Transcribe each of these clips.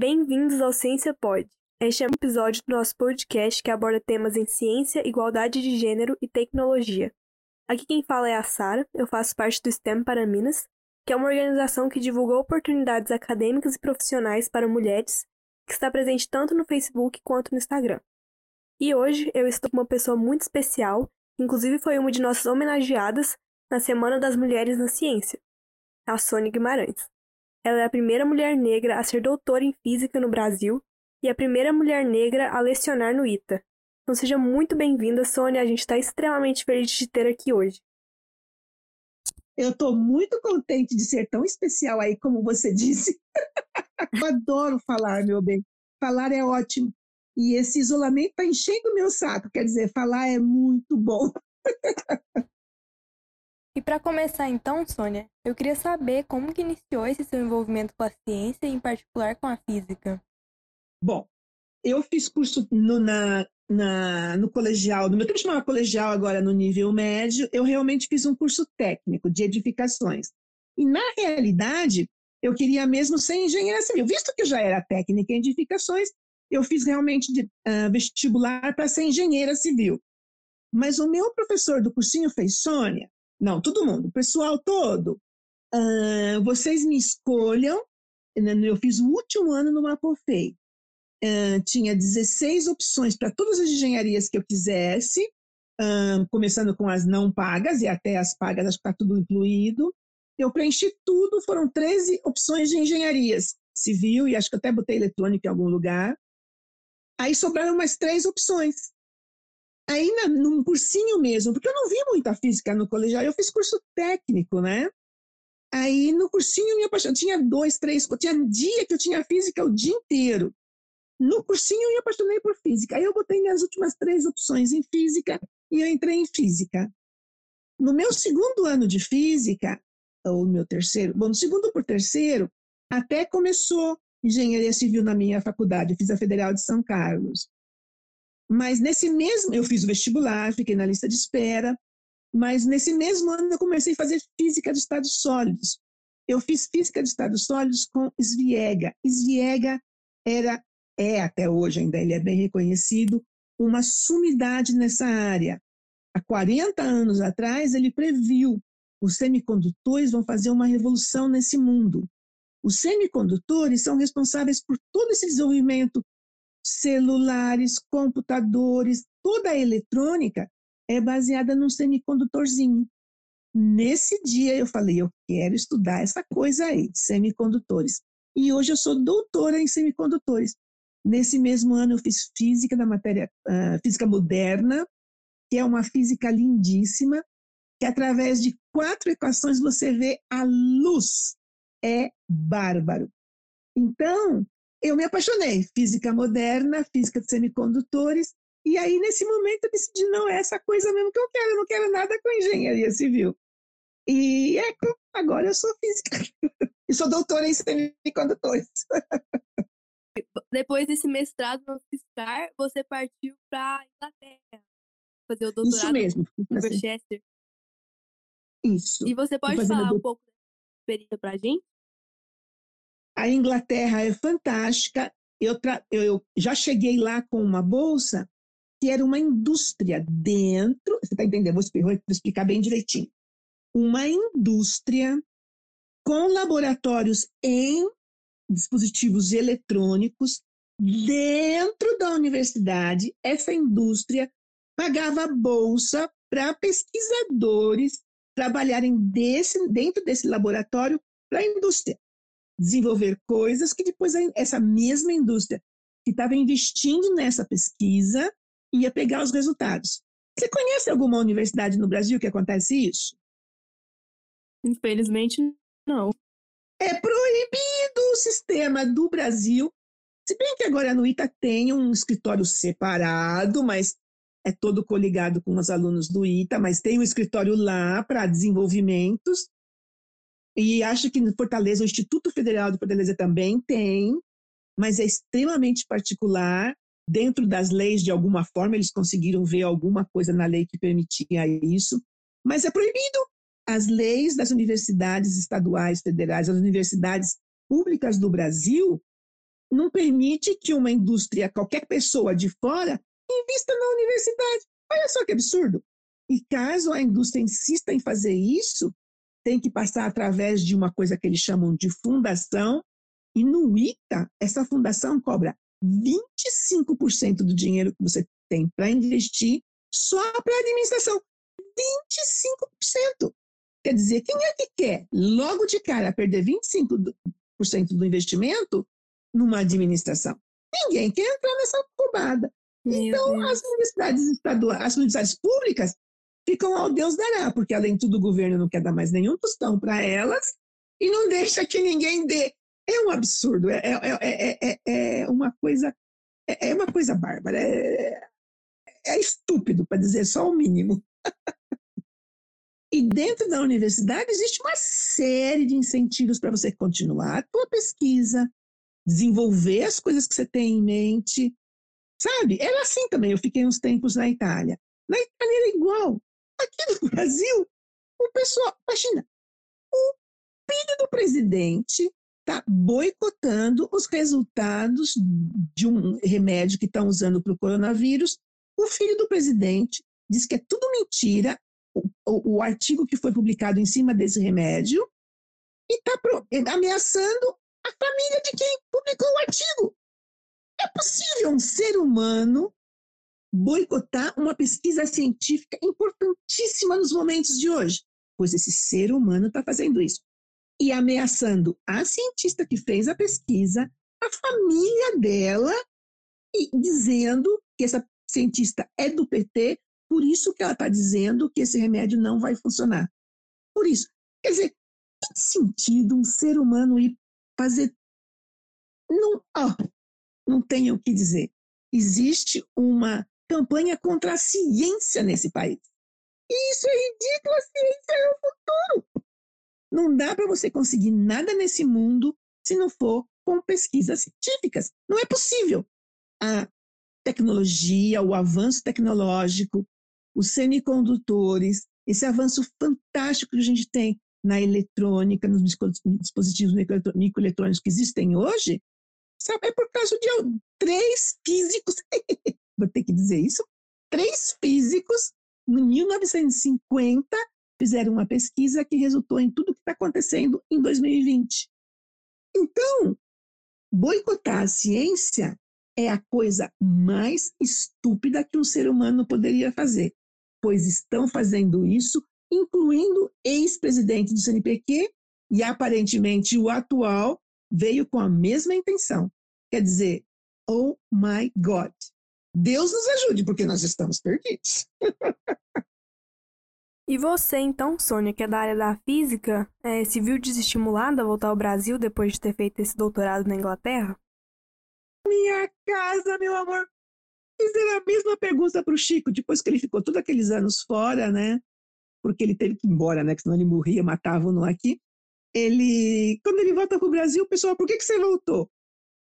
Bem-vindos ao Ciência Pod. Este é um episódio do nosso podcast que aborda temas em ciência, igualdade de gênero e tecnologia. Aqui quem fala é a Sara, eu faço parte do STEM para Minas, que é uma organização que divulga oportunidades acadêmicas e profissionais para mulheres, que está presente tanto no Facebook quanto no Instagram. E hoje eu estou com uma pessoa muito especial, inclusive foi uma de nossas homenageadas na Semana das Mulheres na Ciência, a Sônia Guimarães. Ela é a primeira mulher negra a ser doutora em física no Brasil e a primeira mulher negra a lecionar no ITA. Então seja muito bem-vinda, Sônia. A gente está extremamente feliz de te ter aqui hoje. Eu estou muito contente de ser tão especial aí, como você disse. Eu adoro falar, meu bem. Falar é ótimo. E esse isolamento está enchendo o meu saco. Quer dizer, falar é muito bom. E para começar então, Sônia, eu queria saber como que iniciou esse seu envolvimento com a ciência, em particular com a física. Bom, eu fiz curso no, na, na, no colegial, no meu tempo chamava colegial, agora no nível médio, eu realmente fiz um curso técnico de edificações. E na realidade, eu queria mesmo ser engenheira civil. Visto que eu já era técnica em edificações, eu fiz realmente de, uh, vestibular para ser engenheira civil. Mas o meu professor do cursinho fez, Sônia, não, todo mundo, pessoal todo, uh, vocês me escolham, né, eu fiz o último ano no Mapofei, uh, tinha 16 opções para todas as engenharias que eu quisesse, uh, começando com as não pagas e até as pagas, acho que está tudo incluído. Eu preenchi tudo, foram 13 opções de engenharias, civil e acho que até botei eletrônica em algum lugar. Aí sobraram umas três opções. Aí, num cursinho mesmo, porque eu não vi muita física no colegial, eu fiz curso técnico, né? Aí, no cursinho, me apaixonei. Tinha dois, três, tinha dia que eu tinha física o dia inteiro. No cursinho eu me apaixonei por física. Aí eu botei minhas últimas três opções em física e eu entrei em física. No meu segundo ano de física, ou no meu terceiro, bom, no segundo por terceiro, até começou engenharia civil na minha faculdade. Eu fiz a Federal de São Carlos. Mas nesse mesmo, eu fiz o vestibular, fiquei na lista de espera, mas nesse mesmo ano eu comecei a fazer física de estados sólidos. Eu fiz física de estados sólidos com Sviega. Sviega era é até hoje ainda, ele é bem reconhecido, uma sumidade nessa área. Há 40 anos atrás, ele previu os semicondutores vão fazer uma revolução nesse mundo. Os semicondutores são responsáveis por todo esse desenvolvimento celulares, computadores, toda a eletrônica é baseada num semicondutorzinho. Nesse dia eu falei, eu quero estudar essa coisa aí, de semicondutores. E hoje eu sou doutora em semicondutores. Nesse mesmo ano eu fiz física da matéria uh, física moderna, que é uma física lindíssima, que através de quatro equações você vê a luz. É bárbaro. Então, eu me apaixonei. Física moderna, física de semicondutores, e aí nesse momento eu decidi, não, é essa coisa mesmo que eu quero, eu não quero nada com engenharia civil. E é, agora eu sou física. e sou doutora em semicondutores. depois desse mestrado no FISCAR, você partiu para Inglaterra fazer o doutorado Isso mesmo. em Manchester. Isso. E você pode falar um pouco da experiência para a gente? A Inglaterra é fantástica. Eu, eu já cheguei lá com uma bolsa que era uma indústria dentro. Você está entendendo? Vou explicar bem direitinho. Uma indústria com laboratórios em dispositivos eletrônicos dentro da universidade, essa indústria pagava bolsa para pesquisadores trabalharem desse, dentro desse laboratório para a indústria. Desenvolver coisas que depois essa mesma indústria que estava investindo nessa pesquisa ia pegar os resultados. Você conhece alguma universidade no Brasil que acontece isso? Infelizmente, não. É proibido o sistema do Brasil. Se bem que agora no ITA tem um escritório separado, mas é todo coligado com os alunos do ITA, mas tem um escritório lá para desenvolvimentos. E acho que no Fortaleza, o Instituto Federal de Fortaleza também tem, mas é extremamente particular. Dentro das leis, de alguma forma, eles conseguiram ver alguma coisa na lei que permitia isso, mas é proibido as leis das universidades estaduais, federais, as universidades públicas do Brasil não permite que uma indústria, qualquer pessoa de fora, invista na universidade. Olha só que absurdo. E caso a indústria insista em fazer isso, tem que passar através de uma coisa que eles chamam de fundação, e no ITA, essa fundação cobra 25% do dinheiro que você tem para investir só para a administração. 25%. Quer dizer, quem é que quer, logo de cara, perder 25% do investimento numa administração? Ninguém quer entrar nessa roubada. Então, as universidades estaduais, as universidades públicas ficam ao Deus dará, porque além de tudo o governo não quer dar mais nenhum tostão para elas e não deixa que ninguém dê. É um absurdo, é, é, é, é uma coisa é, uma coisa bárbara, é, é estúpido, para dizer só o mínimo. e dentro da universidade existe uma série de incentivos para você continuar a tua pesquisa, desenvolver as coisas que você tem em mente, sabe? Era assim também, eu fiquei uns tempos na Itália. Na Itália era igual. Aqui no Brasil, o pessoal, imagina, o filho do presidente está boicotando os resultados de um remédio que estão usando para o coronavírus. O filho do presidente diz que é tudo mentira, o, o, o artigo que foi publicado em cima desse remédio, e está ameaçando a família de quem publicou o artigo. É possível um ser humano boicotar uma pesquisa científica importantíssima nos momentos de hoje? Pois esse ser humano está fazendo isso. E ameaçando a cientista que fez a pesquisa, a família dela, e dizendo que essa cientista é do PT, por isso que ela está dizendo que esse remédio não vai funcionar. Por isso. Quer dizer, tem sentido um ser humano ir fazer. Não, oh, não tenho o que dizer. Existe uma campanha contra a ciência nesse país. E isso é ridículo, a ciência é o futuro. Não dá para você conseguir nada nesse mundo se não for com pesquisas científicas. Não é possível. A tecnologia, o avanço tecnológico, os semicondutores, esse avanço fantástico que a gente tem na eletrônica, nos dispositivos microeletrônicos que existem hoje, sabe, é por causa de três físicos, vou ter que dizer isso, três físicos, em 1950, fizeram uma pesquisa que resultou em tudo que está acontecendo em 2020. Então, boicotar a ciência é a coisa mais estúpida que um ser humano poderia fazer, pois estão fazendo isso incluindo ex-presidente do CNPq e aparentemente o atual veio com a mesma intenção. Quer dizer, oh my God, Deus nos ajude, porque nós estamos perdidos. e você, então, Sônia, que é da área da física, é, se viu desestimulada a voltar ao Brasil depois de ter feito esse doutorado na Inglaterra? Minha casa, meu amor. Fizeram a mesma pergunta para o Chico, depois que ele ficou todos aqueles anos fora, né? porque ele teve que ir embora, né? Que senão ele morria, matavam-no aqui. Ele, quando ele volta para o Brasil, o pessoal, por que, que você voltou?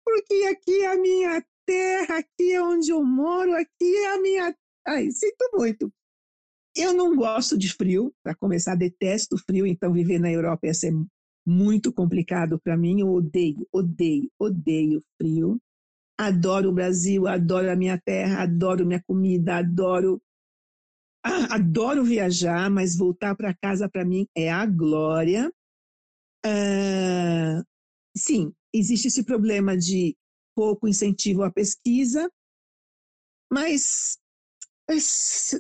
Porque aqui é a minha terra, aqui é onde eu moro, aqui é a minha. Ai, sinto muito. Eu não gosto de frio, para começar, detesto frio, então viver na Europa ia ser muito complicado para mim. Eu odeio, odeio, odeio frio. Adoro o Brasil, adoro a minha terra, adoro minha comida, adoro ah, adoro viajar, mas voltar para casa para mim é a glória. Ah, sim, existe esse problema de pouco incentivo à pesquisa, mas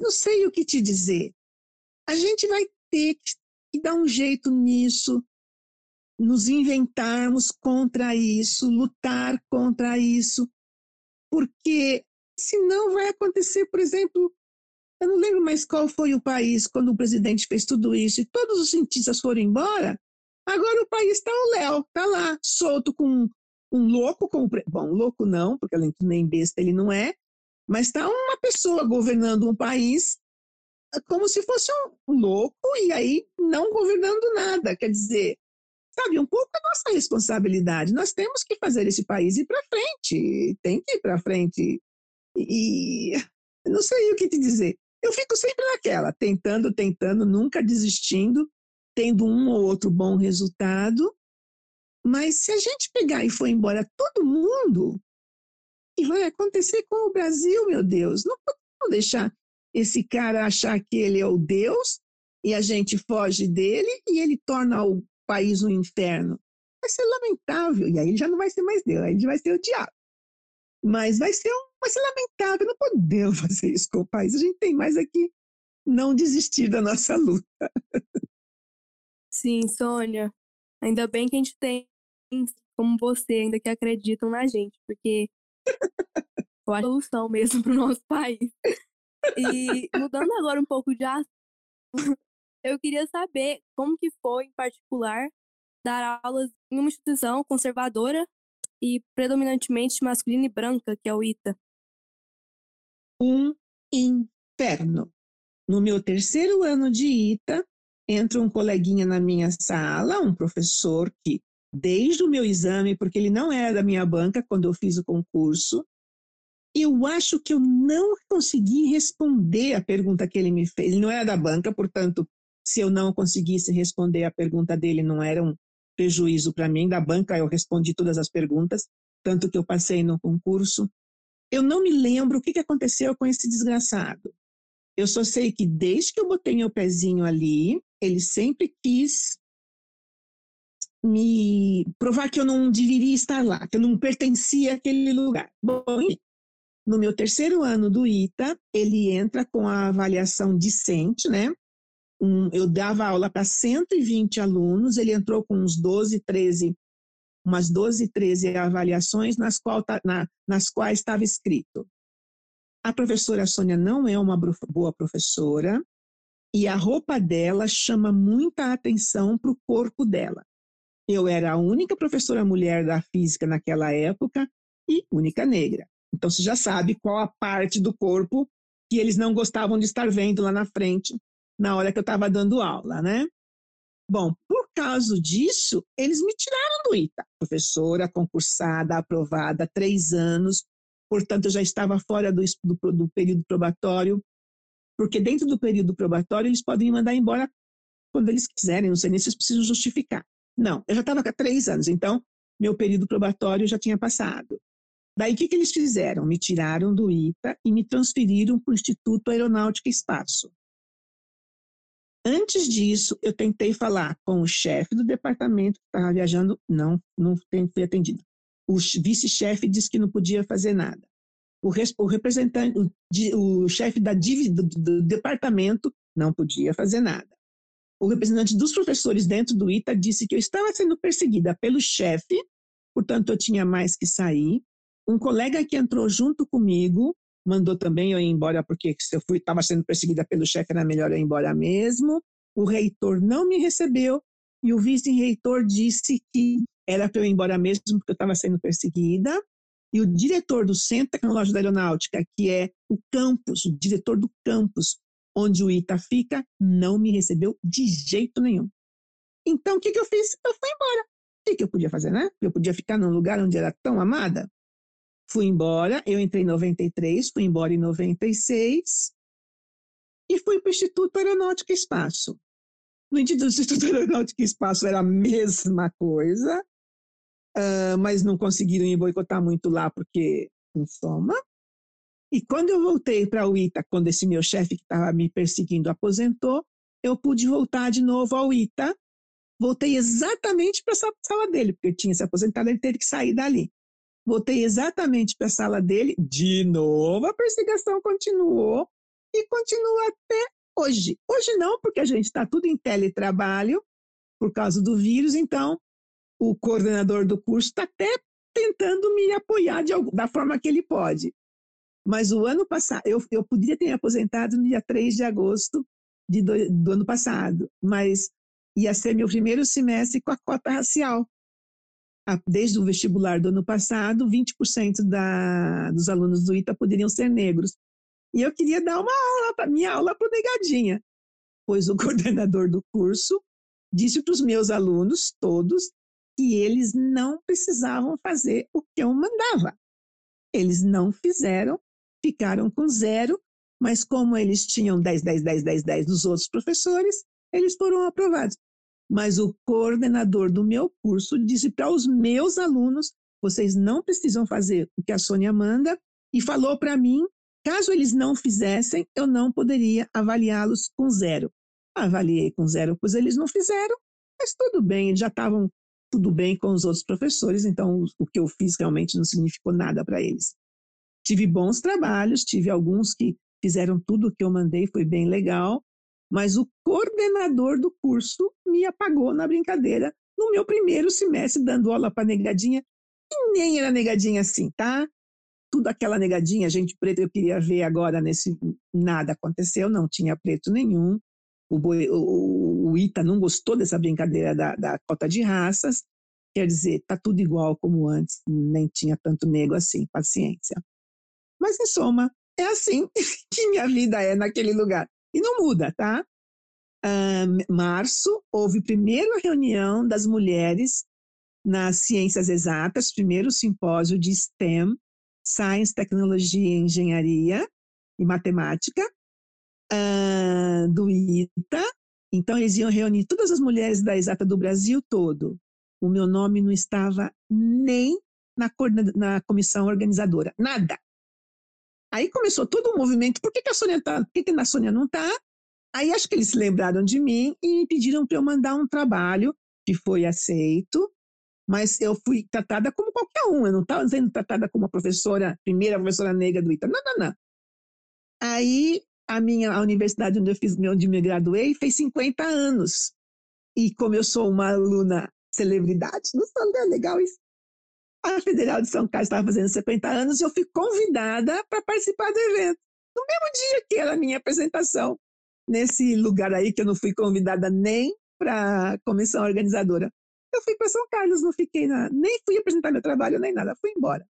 não sei o que te dizer. A gente vai ter que dar um jeito nisso, nos inventarmos contra isso, lutar contra isso, porque senão vai acontecer, por exemplo, eu não lembro mais qual foi o país quando o presidente fez tudo isso e todos os cientistas foram embora. Agora o país está o Léo, está lá, solto com um louco, como, bom, louco não, porque além de nem besta ele não é, mas está uma pessoa governando um país ah, como se fosse um louco e aí não governando nada. Quer dizer, sabe, um pouco a nossa responsabilidade. Nós temos que fazer esse país ir para frente, tem que ir para frente. E não sei o que te dizer. Eu fico sempre naquela, tentando, tentando, nunca desistindo, tendo um ou outro bom resultado, Mas se a gente pegar e for embora todo mundo, que vai acontecer com o Brasil, meu Deus? Não podemos deixar esse cara achar que ele é o Deus e a gente foge dele e ele torna o país um inferno. Vai ser lamentável. E aí ele já não vai ser mais Deus, aí ele vai ser o diabo. Mas vai ser, um, vai ser lamentável. Não podemos fazer isso com o país. A gente tem mais aqui não desistir da nossa luta. Sim, Sônia. Ainda bem que a gente tem como você ainda que acreditam na gente, porque acho a solução mesmo para o nosso país. E mudando agora um pouco de assunto, eu queria saber como que foi, em particular, dar aulas em uma instituição conservadora e predominantemente masculina e branca, que é o ITA. Um inferno. No meu terceiro ano de ITA, entra um coleguinha na minha sala, um professor que, desde o meu exame, porque ele não era da minha banca quando eu fiz o concurso, eu acho que eu não consegui responder a pergunta que ele me fez. Ele não era da banca, portanto, se eu não conseguisse responder a pergunta dele, não era um prejuízo para mim. Da banca, eu respondi todas as perguntas, tanto que eu passei no concurso. Eu não me lembro o que aconteceu com esse desgraçado. Eu só sei que desde que eu botei meu pezinho ali, ele sempre quis me provar que eu não deveria estar lá, que eu não pertencia àquele lugar. Bom, no meu terceiro ano do ITA, ele entra com a avaliação discente, né? Um, eu dava aula para 120 alunos, ele entrou com uns 12, 13, umas 12, 13 avaliações nas, qual, na, nas quais estava escrito a professora Sônia não é uma boa professora e a roupa dela chama muita atenção para o corpo dela. Eu era a única professora mulher da física naquela época e única negra. Então você já sabe qual a parte do corpo que eles não gostavam de estar vendo lá na frente na hora que eu estava dando aula, né? Bom, por causa disso, eles me tiraram do ITA. Professora concursada, aprovada, três anos, portanto, eu já estava fora do, do, do período probatório, porque dentro do período probatório eles podem me mandar embora quando eles quiserem, não sei nem se eles precisam justificar. Não, eu já estava há três anos, então meu período probatório já tinha passado. Daí o que, que eles fizeram? Me tiraram do ITA e me transferiram para o Instituto Aeronáutica e Espaço. Antes disso, eu tentei falar com o chefe do departamento que estava viajando, não, não fui atendido o vice-chefe disse que não podia fazer nada. O, o representante, o, o chefe da do, do departamento não podia fazer nada. O representante dos professores dentro do ITA disse que eu estava sendo perseguida pelo chefe, portanto eu tinha mais que sair. Um colega que entrou junto comigo mandou também eu ir embora porque se eu estava sendo perseguida pelo chefe era melhor eu ir embora mesmo. O reitor não me recebeu e o vice-reitor disse que era para eu ir embora mesmo, porque eu estava sendo perseguida. E o diretor do Centro Tecnológico da Aeronáutica, que é o campus, o diretor do campus onde o ITA fica, não me recebeu de jeito nenhum. Então, o que, que eu fiz? Eu fui embora. O que, que eu podia fazer, né? Eu podia ficar num lugar onde era tão amada. Fui embora, eu entrei em 93, fui embora em 96 e fui para o Instituto Aeronáutico e Espaço. No Instituto Aeronáutico e Espaço era a mesma coisa, uh, mas não conseguiram me boicotar muito lá porque em soma. E quando eu voltei para o ITA, quando esse meu chefe que estava me perseguindo aposentou, eu pude voltar de novo ao ITA. Voltei exatamente para essa sala dele, porque eu tinha se aposentado, ele teve que sair dali. Voltei exatamente para a sala dele, de novo a perseguição continuou e continua até hoje. Hoje não, porque a gente está tudo em teletrabalho por causa do vírus, então o coordenador do curso está até tentando me apoiar de, da forma que ele pode. Mas o ano passado, eu, eu poderia ter aposentado no dia 3 de agosto de do, do ano passado, mas ia ser meu primeiro semestre com a cota racial. Desde o vestibular do ano passado, 20% da, dos alunos do ITA poderiam ser negros. E eu queria dar uma aula, minha aula para o negadinha, pois o coordenador do curso disse para os meus alunos, todos, que eles não precisavam fazer o que eu mandava. Eles não fizeram, ficaram com zero, mas como eles tinham 10, 10, 10, 10, 10 dos outros professores, eles foram aprovados. mas o coordenador do meu curso disse para os meus alunos: vocês não precisam fazer o que a Sônia manda, e falou para mim: caso eles não fizessem, eu não poderia avaliá-los com zero. Avaliei com zero, pois eles não fizeram, mas tudo bem, eles já estavam tudo bem com os outros professores, então o que eu fiz realmente não significou nada para eles. Tive bons trabalhos, tive alguns que fizeram tudo o que eu mandei, foi bem legal, mas o coordenador do curso me apagou na brincadeira no meu primeiro semestre dando aula para negadinha, e nem era negadinha assim, tá? Tudo aquela negadinha, gente preta, eu queria ver agora nesse. Nada aconteceu, não tinha preto nenhum. O, boi, o, o Ita não gostou dessa brincadeira da, da cota de raças. Quer dizer, tá tudo igual como antes, nem tinha tanto negro assim, paciência. Mas, em soma, é assim que minha vida é naquele lugar. E não muda, tá? Uh, março, houve primeira reunião das mulheres nas ciências exatas, primeiro simpósio de STEM, Science, Tecnologia, Engenharia e Matemática, uh, do ITA. Então, eles iam reunir todas as mulheres da exata do Brasil todo. O meu nome não estava nem na, na comissão organizadora, nada. Aí começou todo o movimento, por que, que a Sônia tá, por que, que a Sônia não está? Aí acho que eles se lembraram de mim e pediram para eu mandar um trabalho, que foi aceito, mas eu fui tratada como qualquer um, eu não estava sendo tratada como a professora, primeira professora negra do ITA, não, não, não. Aí a minha a universidade onde eu fiz, onde me graduei, fez 50 anos. E como eu sou uma aluna celebridade, não é legal isso? A Federal de São Carlos estava fazendo 50 anos e eu fui convidada para participar do evento. No mesmo dia que era a minha apresentação, nesse lugar aí que eu não fui convidada nem para a comissão organizadora. Eu fui para São Carlos, não fiquei na, nem fui apresentar meu trabalho nem nada, fui embora.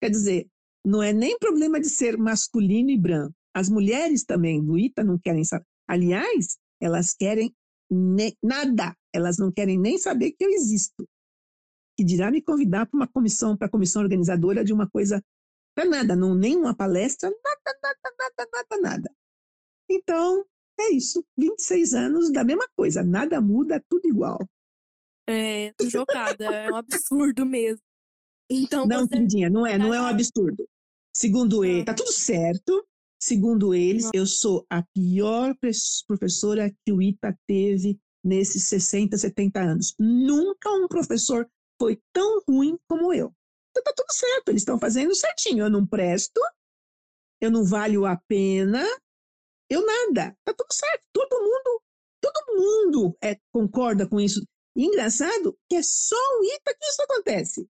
Quer dizer, não é nem problema de ser masculino e branco. As mulheres também do ITA não querem saber. Aliás, elas querem nada, elas não querem nem saber que eu existo que dirá me convidar para uma comissão, para a comissão organizadora de uma coisa, para nada, não nem uma palestra, nada, nada, nada, nada, nada. Então, é isso, 26 anos da mesma coisa, nada muda, tudo igual. É, tô chocada, é um absurdo mesmo. Então, não, você... Lindinha, não é, não é um absurdo. Segundo ele, tá tudo certo. Segundo eles, eu sou a pior professora que o ITA teve nesses 60, 70 anos. Nunca um professor foi tão ruim como eu. Então tá tudo certo, eles estão fazendo certinho. Eu não presto, eu não valho a pena, eu nada. Tá tudo certo. Todo mundo, todo mundo é, concorda com isso. E engraçado que é só o ITA que isso acontece.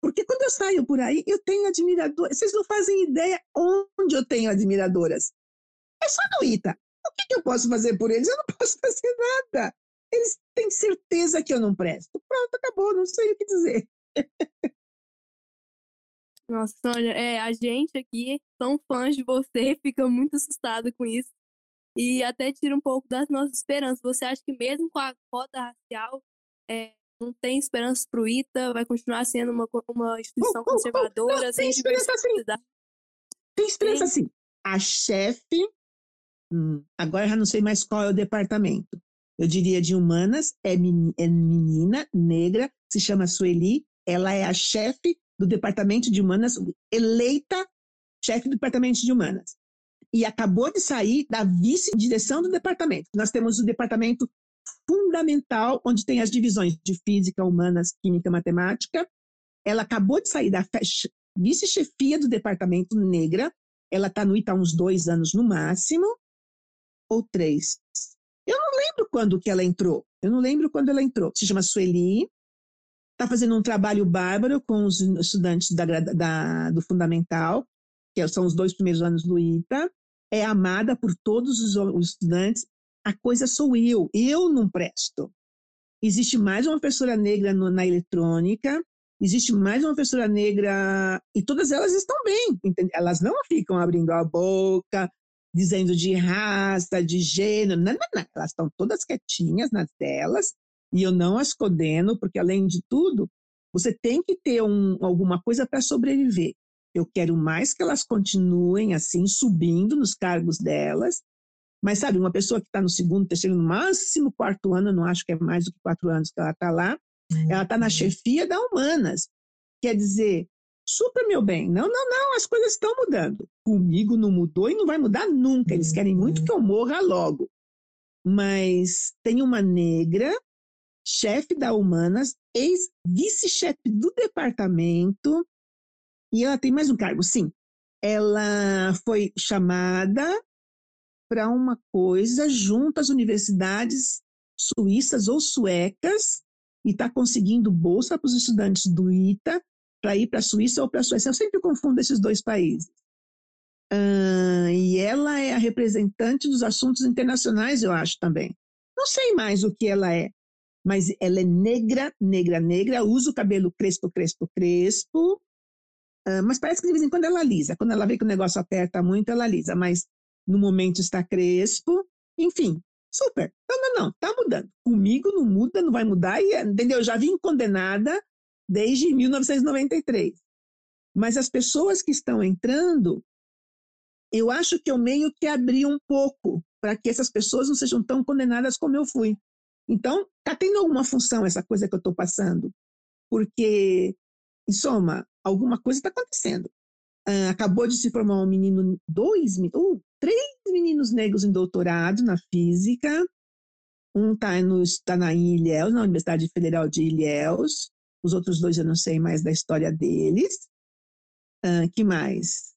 Porque quando eu saio por aí, eu tenho admiradoras. Vocês não fazem ideia onde eu tenho admiradoras. É só no ITA. O que, que eu posso fazer por eles? Eu não posso fazer nada. Eles têm certeza que eu não presto. Pronto, acabou, não sei o que dizer. Nossa, Sônia, é, a gente aqui são fãs de você, fica muito assustado com isso. E até tira um pouco das nossas esperanças. Você acha que mesmo com a cota racial, é, não tem esperança para o ITA? Vai continuar sendo uma, uma instituição oh, conservadora, oh, não, sem diversidade? Tem esperança sim. A chefe, hum, agora já não sei mais qual é o departamento, eu diria de humanas, é, é menina, negra, se chama Sueli, ela é a chefe do departamento de humanas, eleita chefe do departamento de humanas. E acabou de sair da vice-direção do departamento. Nós temos o departamento fundamental, onde tem as divisões de física, humanas, química, matemática. Ela acabou de sair da vice-chefia do departamento negra. Ela está no ITA há uns dois anos no máximo, ou três. Eu não lembro quando que ela entrou. Eu não lembro quando ela entrou. Se chama Sueli. Está fazendo um trabalho bárbaro com os estudantes da, da, do Fundamental, que são os dois primeiros anos do ITA. É amada por todos os, os estudantes. A coisa sou eu. Eu não presto. Existe mais uma professora negra no, na eletrônica, existe mais uma professora negra e todas elas estão bem, entende? elas não ficam abrindo a boca, dizendo de raça, de gênero, não, não, não. elas estão todas quietinhas nas delas, e eu não as condeno, porque além de tudo, você tem que ter um, alguma coisa para sobreviver. Eu quero mais que elas continuem assim, subindo nos cargos delas, Mas sabe, uma pessoa que está no segundo, terceiro, no máximo quarto ano, não acho que é mais do que quatro anos que ela está lá, ela está na uhum. chefia da Humanas. Quer dizer, super meu bem, não, não, não, as coisas estão mudando. Comigo não mudou e não vai mudar nunca. Eles querem muito que eu morra logo. Mas tem uma negra, chefe da Humanas, ex-vice-chefe do departamento, e ela tem mais um cargo, sim. Ela foi chamada para uma coisa junto às universidades suíças ou suecas e está conseguindo bolsa para os estudantes do ITA para ir para a Suíça ou para a Suécia. Eu sempre confundo esses dois países. E ela é a representante dos assuntos internacionais, eu acho também. Não sei mais o que ela é, mas ela é negra, negra, negra, usa o cabelo crespo, crespo, crespo, uh, mas parece que de vez em quando ela lisa. Quando ela vê que o negócio aperta muito, ela lisa, mas no momento está crespo, enfim, super. Não, não, não, tá mudando. Comigo não muda, não vai mudar, e, entendeu? Eu já vim condenada desde 1993. Mas as pessoas que estão entrando, eu acho que eu meio que abri um pouco para que essas pessoas não sejam tão condenadas como eu fui. Então, está tendo alguma função essa coisa que eu estou passando, porque, em soma, alguma coisa está acontecendo. Uh, acabou de se formar um menino, dois, uh, três meninos negros em doutorado na física. Um está tá na Ilhéus, na Universidade Federal de Ilhéus. Os outros dois eu não sei mais da história deles. Uh, que mais?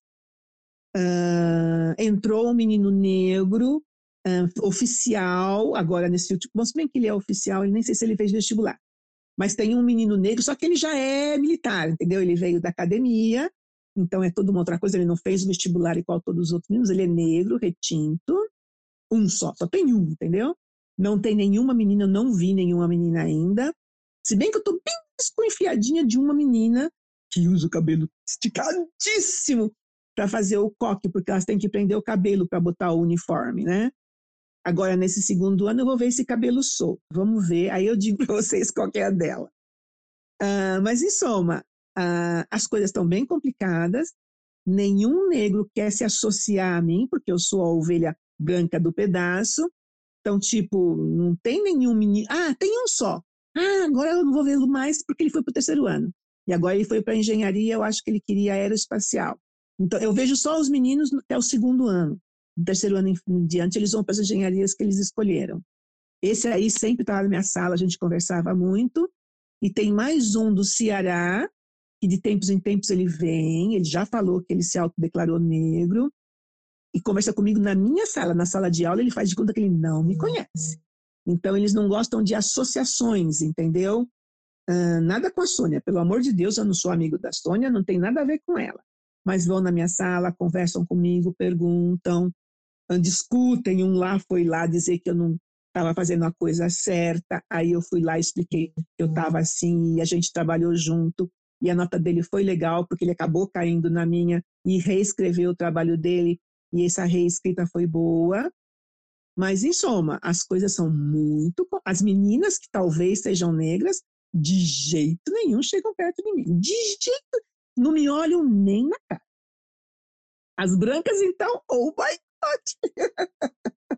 Uh, entrou um menino negro, uh, oficial, agora nesse último. Bom, se bem que ele é oficial, ele nem sei se ele fez vestibular. Mas tem um menino negro, só que ele já é militar, entendeu? Ele veio da academia então é toda uma outra coisa. Ele não fez vestibular igual todos os outros meninos, ele é negro, retinto, um só, só tem um, entendeu? Não tem nenhuma menina, eu não vi nenhuma menina ainda. Se bem que eu tô bem desconfiadinha de uma menina que usa o cabelo esticadíssimo para fazer o coque, porque elas têm que prender o cabelo para botar o uniforme, né? Agora, nesse segundo ano, eu vou ver esse cabelo solto. Vamos ver, aí eu digo para vocês qual é a dela. Uh, mas, em soma, ah, as coisas estão bem complicadas, nenhum negro quer se associar a mim, porque eu sou a ovelha branca do pedaço. Então, tipo, não tem nenhum menino. Ah, tem um só. Ah, agora eu não vou vê-lo mais porque ele foi para o terceiro ano. E agora ele foi para engenharia, eu acho que ele queria aeroespacial. Então, eu vejo só os meninos até o segundo ano. Do terceiro ano em diante, eles vão para as engenharias que eles escolheram. Esse aí sempre estava na minha sala, a gente conversava muito. E tem mais um do Ceará, que de tempos em tempos ele vem, ele já falou que ele se autodeclarou negro, e conversa comigo na minha sala, na sala de aula, ele faz de conta que ele não me conhece. Então, eles não gostam de associações, entendeu? Uh, nada com a Sônia, pelo amor de Deus, eu não sou amigo da Sônia, não tem nada a ver com ela. Mas vão na minha sala, conversam comigo, perguntam, discutem. Um lá foi lá dizer que eu não estava fazendo a coisa certa, aí eu fui lá e expliquei que eu estava assim, e a gente trabalhou junto e a nota dele foi legal, porque ele acabou caindo na minha e reescreveu o trabalho dele, e essa reescrita foi boa. Mas, em soma, as coisas são muito. As meninas que talvez sejam negras, de jeito nenhum chegam perto de mim. De jeito. Não me olham nem na cara. As brancas, então, oh my God!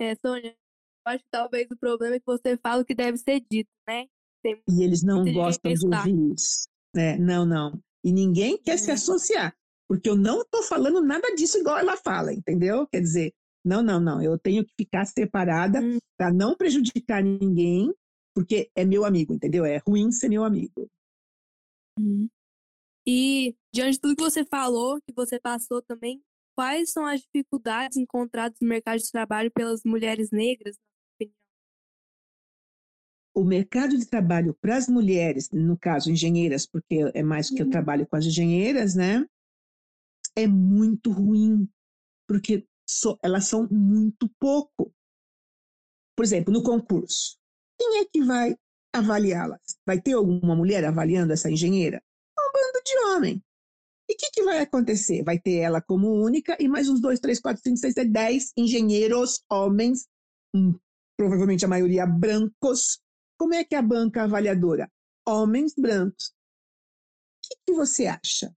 É, Sônia, eu acho que talvez o problema é que você fala o que deve ser dito, né? Tem e eles não gostam de ouvir isso. É, não, não. E ninguém quer se associar, porque eu não estou falando nada disso igual ela fala, entendeu? Quer dizer, não, não, não. Eu tenho que ficar separada hum. para não prejudicar ninguém, porque é meu amigo, entendeu? É ruim ser meu amigo. Hum. E diante de tudo que você falou, que você passou também, quais são as dificuldades encontradas no mercado de trabalho pelas mulheres negras o mercado de trabalho para as mulheres, no caso engenheiras, porque é mais que eu uhum. trabalho com as engenheiras, né? É muito ruim, porque so, elas são muito pouco. Por exemplo, no concurso, quem é que vai avaliá-las? Vai ter alguma mulher avaliando essa engenheira? Um bando de homem. E o que, que vai acontecer? Vai ter ela como única e mais uns dois, três, quatro, cinco, seis, dez engenheiros homens, hum, provavelmente a maioria brancos, como é que é a banca avaliadora? Homens brancos. O que, que você acha?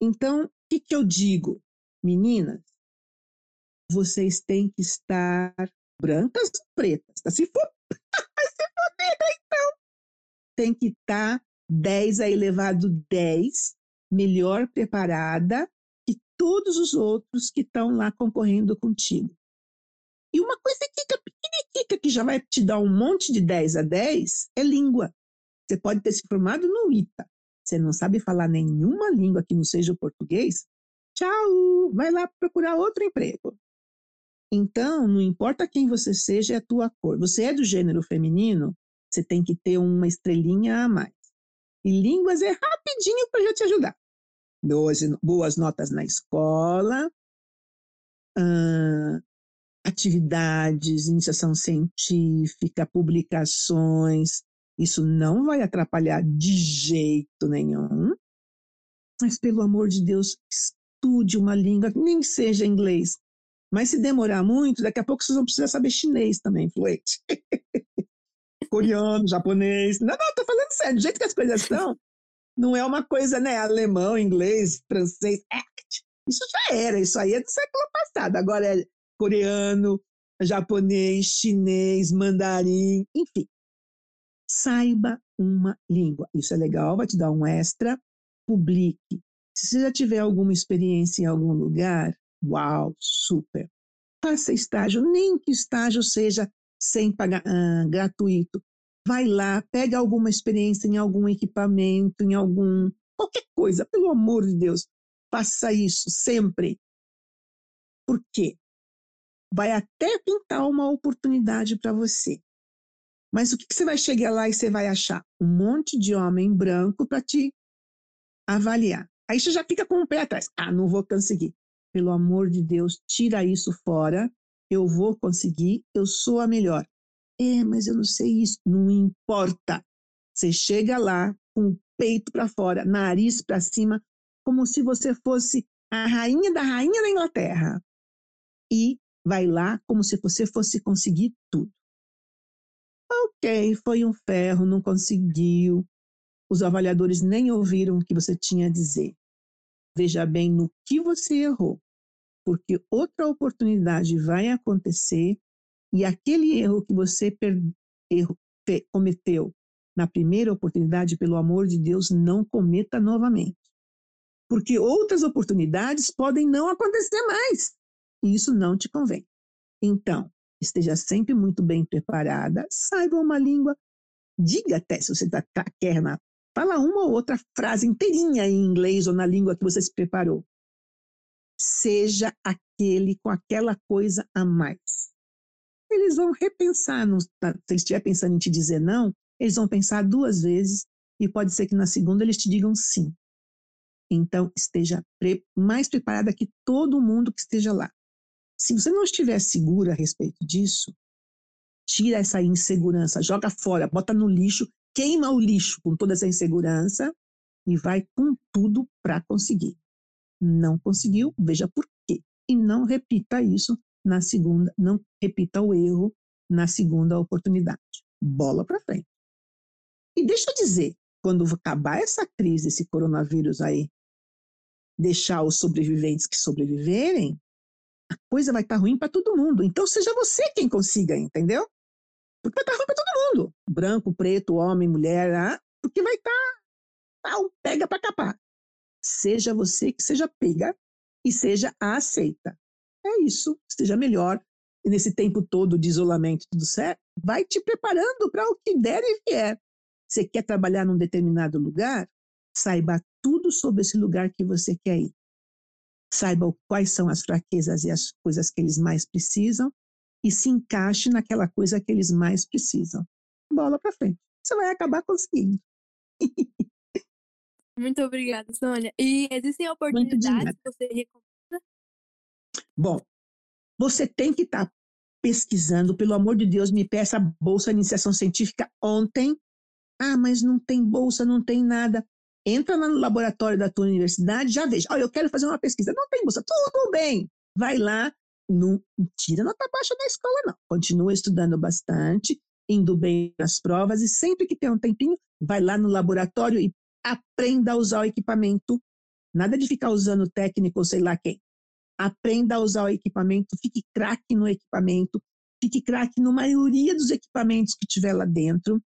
Então, o que, que eu digo? Meninas, vocês têm que estar brancas ou pretas. Tá? Se for, se for negra, então, tem que estar 10 a elevado 10, melhor preparada que todos os outros que estão lá concorrendo contigo. E uma coisa que pequenininha que já vai te dar um monte de 10 a 10 é língua. Você pode ter se formado no ITA. Você não sabe falar nenhuma língua que não seja o português? Tchau! Vai lá procurar outro emprego. Então, não importa quem você seja, é a tua cor. Você é do gênero feminino, você tem que ter uma estrelinha a mais. E línguas é rapidinho para já te ajudar. Boas, notas na escola, atividades, iniciação científica, publicações. Isso não vai atrapalhar de jeito nenhum. Mas, pelo amor de Deus, estude uma língua, nem seja inglês. Mas se demorar muito, daqui a pouco vocês vão precisar saber chinês também, fluente. Coreano, japonês. Não, não, tô falando sério. Do jeito que as coisas estão, não é uma coisa, né? Alemão, inglês, francês, act. Isso já era, isso aí é do século passado. Agora é coreano, japonês, chinês, mandarim, enfim. Saiba uma língua. Isso é legal, vai te dar um extra. Publique. Se você já tiver alguma experiência em algum lugar, uau, super. Faça estágio, nem que estágio seja sem pagar, ah, gratuito. Vai lá, pega alguma experiência em algum equipamento, em algum. qualquer coisa, pelo amor de Deus. Faça isso sempre. Por quê? Vai até pintar uma oportunidade para você. Mas o que, que, você vai chegar lá e você vai achar? Um monte de homem branco para te avaliar. Aí você já fica com o pé atrás. Ah, não vou conseguir. Pelo amor de Deus, tira isso fora. Eu vou conseguir, eu sou a melhor. É, mas eu não sei isso. Não importa. Você chega lá com o peito para fora, nariz para cima, como se você fosse a rainha da rainha da Inglaterra. E vai lá como se você fosse conseguir tudo. Ok, foi um ferro, não conseguiu. Os avaliadores nem ouviram o que você tinha a dizer. Veja bem no que você errou, porque outra oportunidade vai acontecer e aquele erro que você per, erro, cometeu na primeira oportunidade, pelo amor de Deus, não cometa novamente. Porque outras oportunidades podem não acontecer mais. E isso não te convém. Então, esteja sempre muito bem preparada, saiba uma língua, diga até se você tá, tá, quer na Fala uma ou outra frase inteirinha em inglês ou na língua que você se preparou. Seja aquele com aquela coisa a mais. Eles vão repensar, no, se eles estiver pensando em te dizer não, eles vão pensar duas vezes e pode ser que na segunda eles te digam sim. Então, esteja pre mais preparada que todo mundo que esteja lá. Se você não estiver segura a respeito disso, tira essa insegurança, joga fora, bota no lixo queima o lixo com toda essa insegurança e vai com tudo para conseguir. Não conseguiu, veja por quê. E não repita isso na segunda, não repita o erro na segunda oportunidade. Bola para frente. E deixa eu dizer, quando acabar essa crise, esse coronavírus aí, deixar os sobreviventes que sobreviverem, a coisa vai estar tá ruim para todo mundo. Então seja você quem consiga, entendeu? Porque vai estar ruim para todo mundo. Branco, preto, homem, mulher, ah, porque vai estar tá, um pega para capar. Seja você que seja pega e seja aceita. É isso, esteja melhor. E nesse tempo todo de isolamento, tudo certo, vai te preparando para o que der e vier. Você quer trabalhar num determinado lugar? Saiba tudo sobre esse lugar que você quer ir. Saiba quais são as fraquezas e as coisas que eles mais precisam e se encaixe naquela coisa que eles mais precisam. Bola para frente. Você vai acabar conseguindo. Muito obrigada, Sônia. E existem oportunidades que você recomenda? Bom, você tem que estar tá pesquisando, pelo amor de Deus, me peça a bolsa de iniciação científica ontem. Ah, mas não tem bolsa, não tem nada. Entra no laboratório da tua universidade, já veja. Olha, eu quero fazer uma pesquisa. Não tem bolsa, tudo bem. Vai lá, não tira nota baixa da escola, não. Continua estudando bastante, indo bem nas provas e sempre que tem um tempinho, vai lá no laboratório e aprenda a usar o equipamento. Nada de ficar usando técnico ou sei lá quem. aprenda a usar o equipamento, fique craque no equipamento, fique craque na maioria dos equipamentos que tiver lá dentro,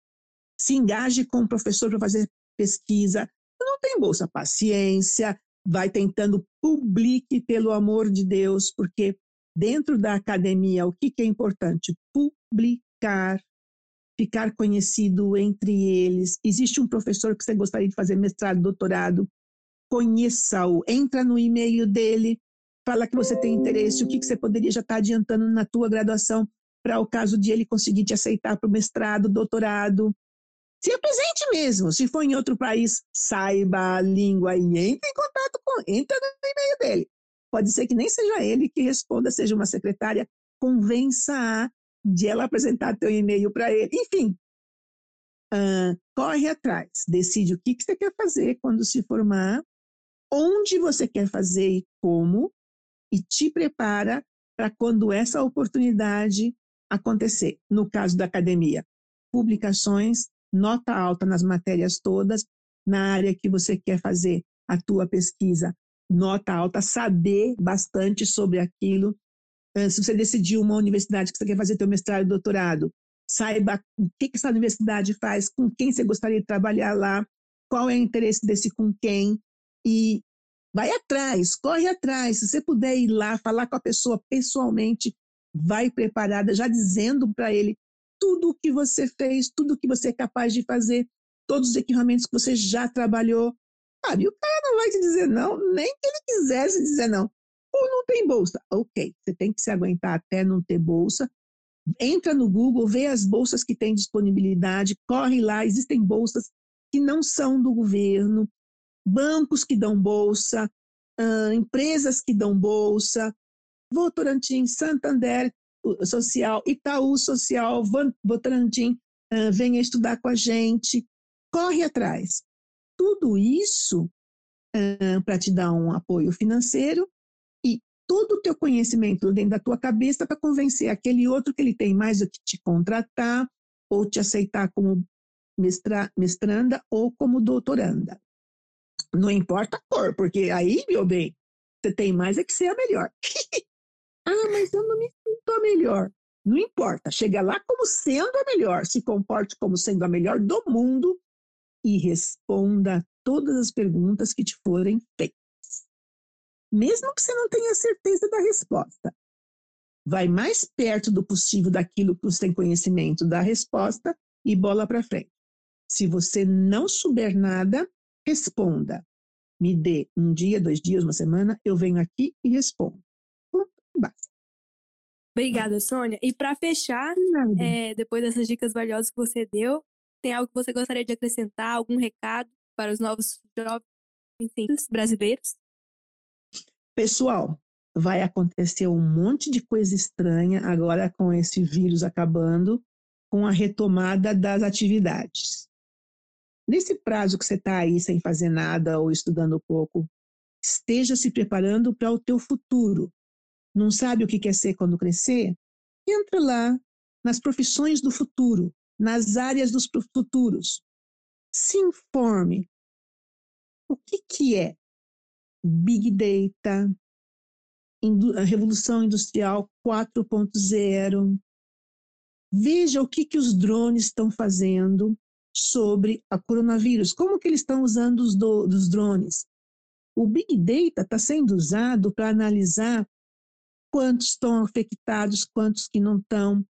se engaje com o professor para fazer pesquisa. Não tem bolsa, paciência, vai tentando, publique pelo amor de Deus, porque dentro da academia, o que, que é importante? Publicar, ficar conhecido entre eles. Existe um professor que você gostaria de fazer mestrado, doutorado, conheça-o, entra no e-mail dele, fala que você tem interesse, o que, que você poderia já estar tá adiantando na tua graduação para o caso de ele conseguir te aceitar para o mestrado, doutorado. Se apresente mesmo. Se for em outro país, saiba a língua e entre em contato com, entra no e-mail dele. Pode ser que nem seja ele que responda, seja uma secretária, convença-a de ela apresentar teu e-mail para ele. Enfim, uh, corre atrás, decide o que, que você quer fazer quando se formar, onde você quer fazer e como, e te prepara para quando essa oportunidade acontecer. No caso da academia, publicações, nota alta nas matérias todas, na área que você quer fazer a tua pesquisa, nota alta, saber bastante sobre aquilo. Se você decidiu uma universidade que você quer fazer teu mestrado e doutorado, saiba o que, que essa universidade faz, com quem você gostaria de trabalhar lá, qual é o interesse desse com quem, e vai atrás, corre atrás. Se você puder ir lá, falar com a pessoa pessoalmente, vai preparada, já dizendo para ele tudo o que você fez, tudo o que você é capaz de fazer, todos os equipamentos que você já trabalhou, Sabe, o cara não vai te dizer não, nem que ele quisesse dizer não. Ou não tem bolsa. Ok, você tem que se aguentar até não ter bolsa. Entra no Google, vê as bolsas que tem disponibilidade, corre lá, existem bolsas que não são do governo, bancos que dão bolsa, uh, empresas que dão bolsa, Votorantim, Santander Social, Itaú Social, Votorantim, uh, venha estudar com a gente, corre atrás tudo isso uh, para te dar um apoio financeiro todo o teu conhecimento dentro da tua cabeça para convencer aquele outro que ele tem mais do que te contratar ou te aceitar como mestra, mestranda ou como doutoranda. Não importa a cor, porque aí, meu bem, você tem mais é que ser a melhor. ah, mas eu não me sinto a melhor. Não importa, chega lá como sendo a melhor, se comporte como sendo a melhor do mundo e responda todas as perguntas que te forem feitas. Mesmo que você não tenha certeza da resposta. Vai mais perto do possível daquilo que você tem conhecimento da resposta e bola para frente. Se você não souber nada, responda. Me dê um dia, dois dias, uma semana, eu venho aqui e respondo. Basta. Obrigada, Sônia. E para fechar, é, depois dessas dicas valiosas que você deu, tem algo que você gostaria de acrescentar, algum recado para os novos jovens brasileiros? Pessoal, vai acontecer um monte de coisa estranha agora com esse vírus acabando, com a retomada das atividades. Nesse prazo que você está aí sem fazer nada ou estudando pouco, esteja se preparando para o teu futuro. Não sabe o que quer ser quando crescer? Entra lá nas profissões do futuro nas áreas dos futuros. Se informe. O que, que é Big Data, a Revolução Industrial 4.0? Veja o que, que os drones estão fazendo sobre a coronavírus. Como que eles estão usando os do, dos drones? O Big Data está sendo usado para analisar quantos estão afetados, quantos que não estão,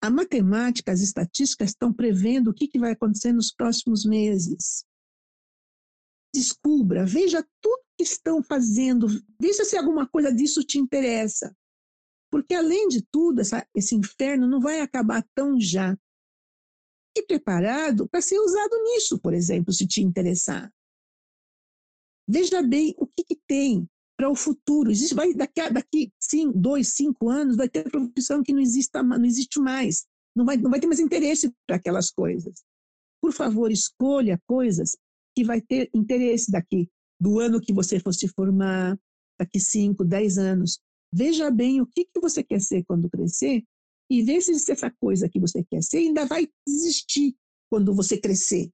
a matemática, as estatísticas estão prevendo o que, que vai acontecer nos próximos meses. Descubra, veja tudo estão fazendo, veja se alguma coisa disso te interessa. Porque, além de tudo, essa, esse inferno não vai acabar tão já. E preparado para ser usado nisso, por exemplo, se te interessar. Veja bem o que, que tem para o futuro. Existe, vai, daqui, daqui cinco, dois, cinco anos, vai ter profissão que não, exista, não existe mais. Não vai, não vai ter mais interesse para aquelas coisas. Por favor, escolha coisas que vai ter interesse daqui, do ano que você for se formar, daqui cinco, dez anos. Veja bem o que, que você quer ser quando crescer e vê se essa coisa que você quer ser ainda vai existir quando você crescer.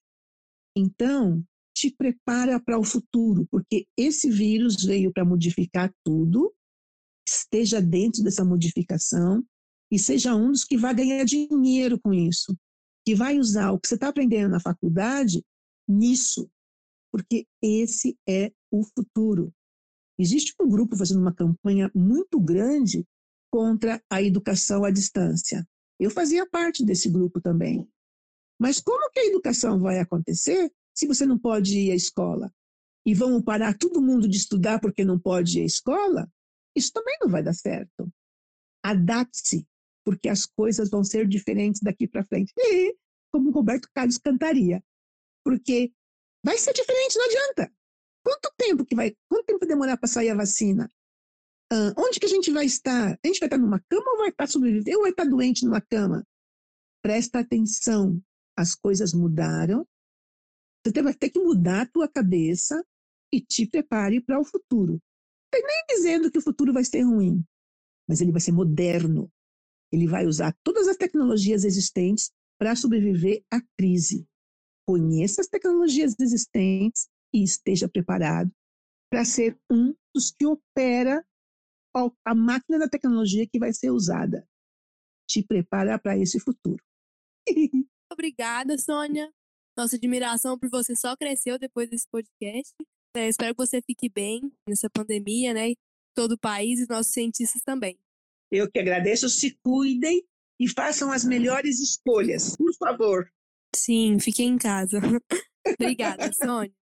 Então, te prepara para o futuro, porque esse vírus veio para modificar tudo esteja dentro dessa modificação e seja um dos que vai ganhar dinheiro com isso, que vai usar o que você está aprendendo na faculdade nisso, porque esse é o futuro. Existe um grupo fazendo uma campanha muito grande contra a educação à distância. Eu fazia parte desse grupo também. Mas como que a educação vai acontecer se você não pode ir à escola? E vão parar todo mundo de estudar porque não pode ir à escola? Isso também não vai dar certo. Adapte-se, porque as coisas vão ser diferentes daqui para frente. E, como o Roberto Carlos cantaria, porque vai ser diferente, não adianta. Quanto tempo que vai, quanto tempo vai demorar para sair a vacina? Uh, onde que a gente vai estar? A gente vai estar numa cama ou vai estar sobrevivendo? Ou vai estar doente numa cama? Presta atenção, as coisas mudaram. Você vai ter que mudar a tua cabeça e te prepare para o futuro. Não nem dizendo que o futuro vai ser ruim, mas ele vai ser moderno. Ele vai usar todas as tecnologias existentes para sobreviver à crise. Conheça as tecnologias existentes e esteja preparado para ser um dos que opera a máquina da tecnologia que vai ser usada. Te prepara para esse futuro. Obrigada, Sônia. Nossa admiração por você só cresceu depois desse podcast. É, espero que você fique bem nessa pandemia, né? Todo o país e nossos cientistas também. Eu que agradeço. Se cuidem e façam as melhores escolhas, por favor. Sim, fiquem em casa. Obrigada, Sônia.